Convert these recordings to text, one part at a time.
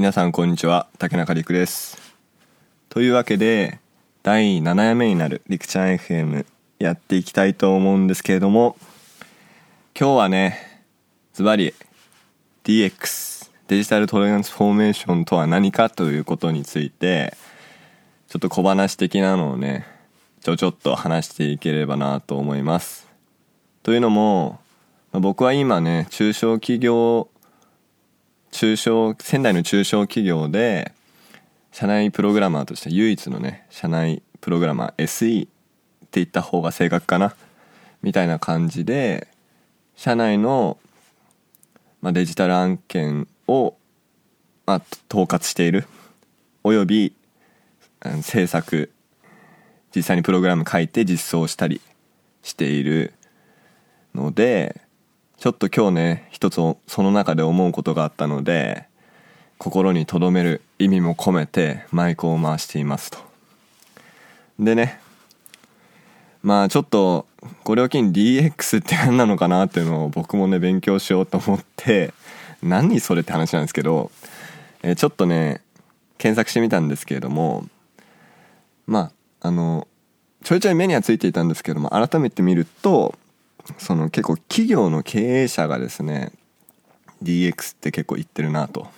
皆さんこんにちは竹中陸です。というわけで第7夜目になる陸ちゃん FM やっていきたいと思うんですけれども今日はねズバリ DX デジタルトランスフォーメーションとは何かということについてちょっと小話的なのをねちょちょっと話していければなと思います。というのも僕は今ね中小企業中小仙台の中小企業で社内プログラマーとして唯一のね社内プログラマー SE って言った方が正確かなみたいな感じで社内の、まあ、デジタル案件を、まあ、統括しているおよび制作実際にプログラム書いて実装したりしているのでちょっと今日ね一つその中で思うことがあったので心に留める意味も込めてマイクを回していますと。でねまあちょっとこれを機に DX って何なのかなっていうのを僕もね勉強しようと思って何それって話なんですけど、えちょっとね検索してみたんですけれどもまああのちょいちょい目にはついていたんですけども改めて見るとその結構企業の経営者がですね DX って結構言ってるなと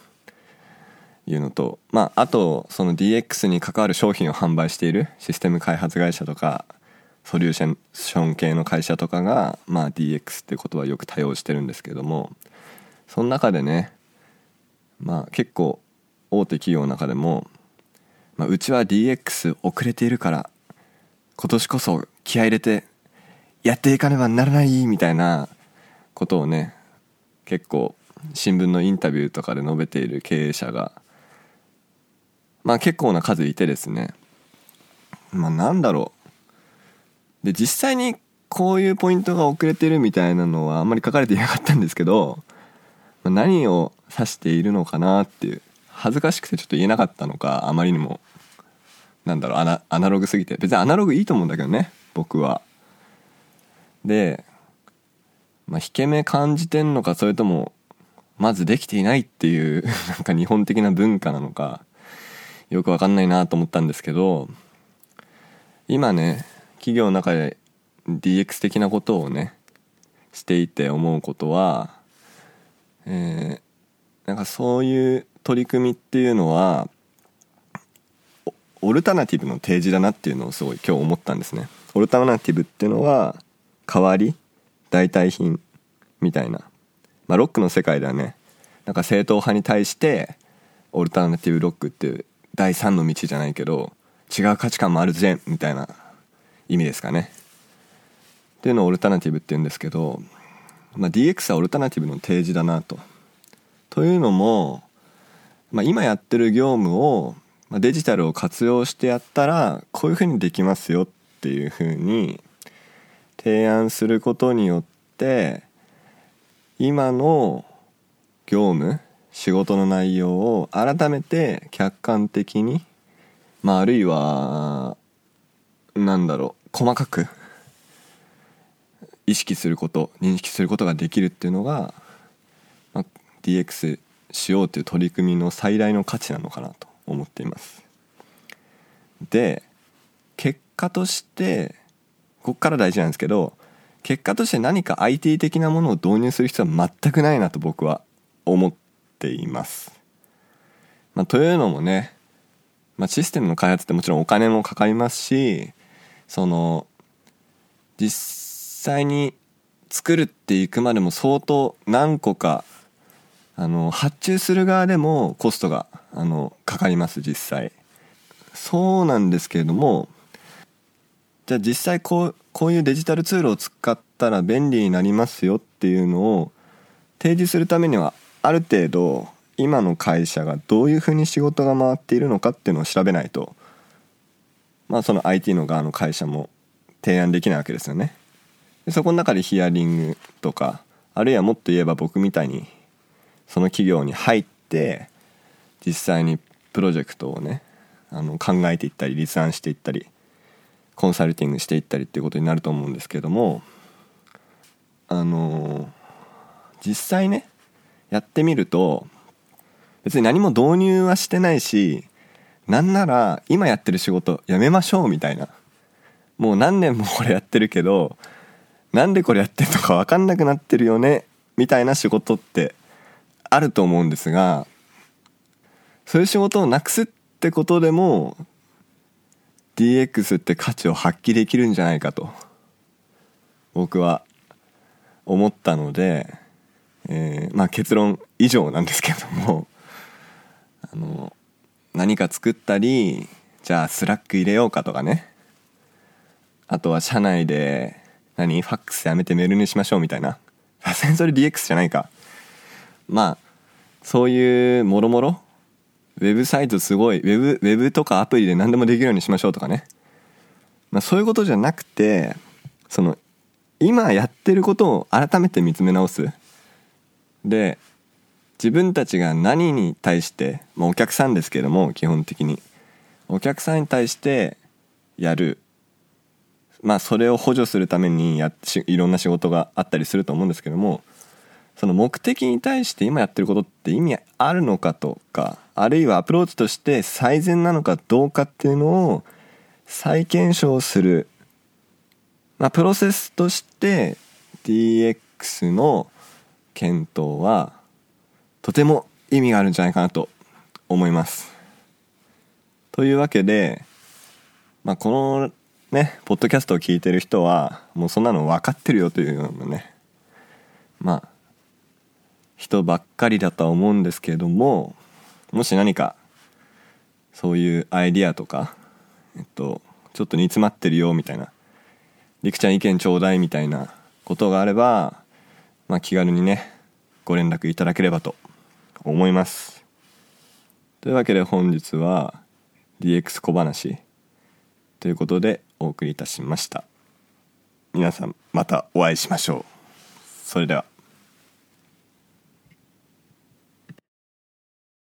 いうのとまああとその DX に関わる商品を販売しているシステム開発会社とかソリューション系の会社とかが、まあ、DX って言葉をよく多用してるんですけどもその中でねまあ結構大手企業の中でも、まあ、うちは DX 遅れているから今年こそ気合入れてやっていかねばならないみたいなことをね結構新聞のインタビューとかで述べている経営者がまあ結構な数いてですね。まあなんだろう。で実際にこういうポイントが遅れてるみたいなのはあんまり書かれていなかったんですけど、何を指しているのかなっていう恥ずかしくてちょっと言えなかったのかあまりにもなんだろうアナアナログすぎて。別にアナログいいと思うんだけどね僕は。で、まあ、引け目感じてんのかそれともまずできていないっていう なんか日本的な文化なのかよくわかんないなと思ったんですけど今ね企業の中で DX 的なことをねしていて思うことは、えー、なんかそういう取り組みっていうのはオルタナティブの提示だなっていうのをすごい今日思ったんですね。オルタナティブっていうのは代わり代替品みたいな、まあ、ロックの世界ではね。なんか正統派に対してオルタナティブロックっていう第三の道じゃないけど違う価値観もあるぜみたいな意味ですかね。っていうのをオルタナティブって言うんですけど、まあ、DX はオルタナティブの提示だなと。というのも、まあ、今やってる業務をまあデジタルを活用してやったらこういうふうにできますよっていうふうに提案することによって今の業務仕事の内容を改めて客観的にまああるいはなんだろう細かく意識すること認識することができるっていうのが、まあ、DX しようという取り組みの最大の価値なのかなと思っています。で結果としてここから大事なんですけど結果として何か IT 的なものを導入する必要は全くないなと僕は思っています。まあ、というのもね、まあ、システムの開発ってもちろんお金もかかりますしその実際に作るっていくまでも相当何個かあの発注する側でもコストがあのかかります実際そうなんですけれどもじゃあ実際こうこういうデジタルツールを使ったら便利になりますよっていうのを提示するためにはある程度今の会社がどういうふうに仕事が回っているのかっていうのを調べないとまあその IT の側の会社も提案できないわけですよね。でそこの中でヒアリングとかあるいはもっと言えば僕みたいにその企業に入って実際にプロジェクトをねあの考えていったり立案していったりコンサルティングしていったりっていうことになると思うんですけどもあの実際ねやってみると別に何も導入はしてないしなんなら今やってる仕事やめましょうみたいな。もう何年もこれやってるけどなんでこれやってるのか分かんなくなってるよねみたいな仕事ってあると思うんですがそういう仕事をなくすってことでも DX って価値を発揮できるんじゃないかと。僕は思ったので、えー、まあ結論以上なんですけども。あの何か作ったりじゃあ Slack 入れようかとかね。あとは社内で何ファックスやめてメールにしましょうみたいな。さすがにそれ DX じゃないか。まあそういうもろもろウェブサイトすごいウェブウェブとかアプリで何でもできるようにしましょうとかね、まあ、そういうことじゃなくてその今やってることを改めて見つめ直す。で自分たちが何に対して、まあ、お客さんですけども基本的に。お客さんに対してやる。まあそれを補助するためにやいろんな仕事があったりすると思うんですけどもその目的に対して今やってることって意味あるのかとかあるいはアプローチとして最善なのかどうかっていうのを再検証するまあ、プロセスとして DX の検討はとても意味があるんじゃないかなと思います。というわけで、まあ、このね、ポッドキャストを聞いてる人はもうそんなの分かってるよというようなね、まあ、人ばっかりだとは思うんですけれども、もし何かそういうアイディアとか、えっと、ちょっと煮詰まってるよみたいなりくちゃん意見ちょうだいみたいなことがあれば、まあ、気軽にねご連絡いただければと思います。というわけで本日は DX 小話ということでお送りいたしました。皆さんまたお会いしましょう。それでは。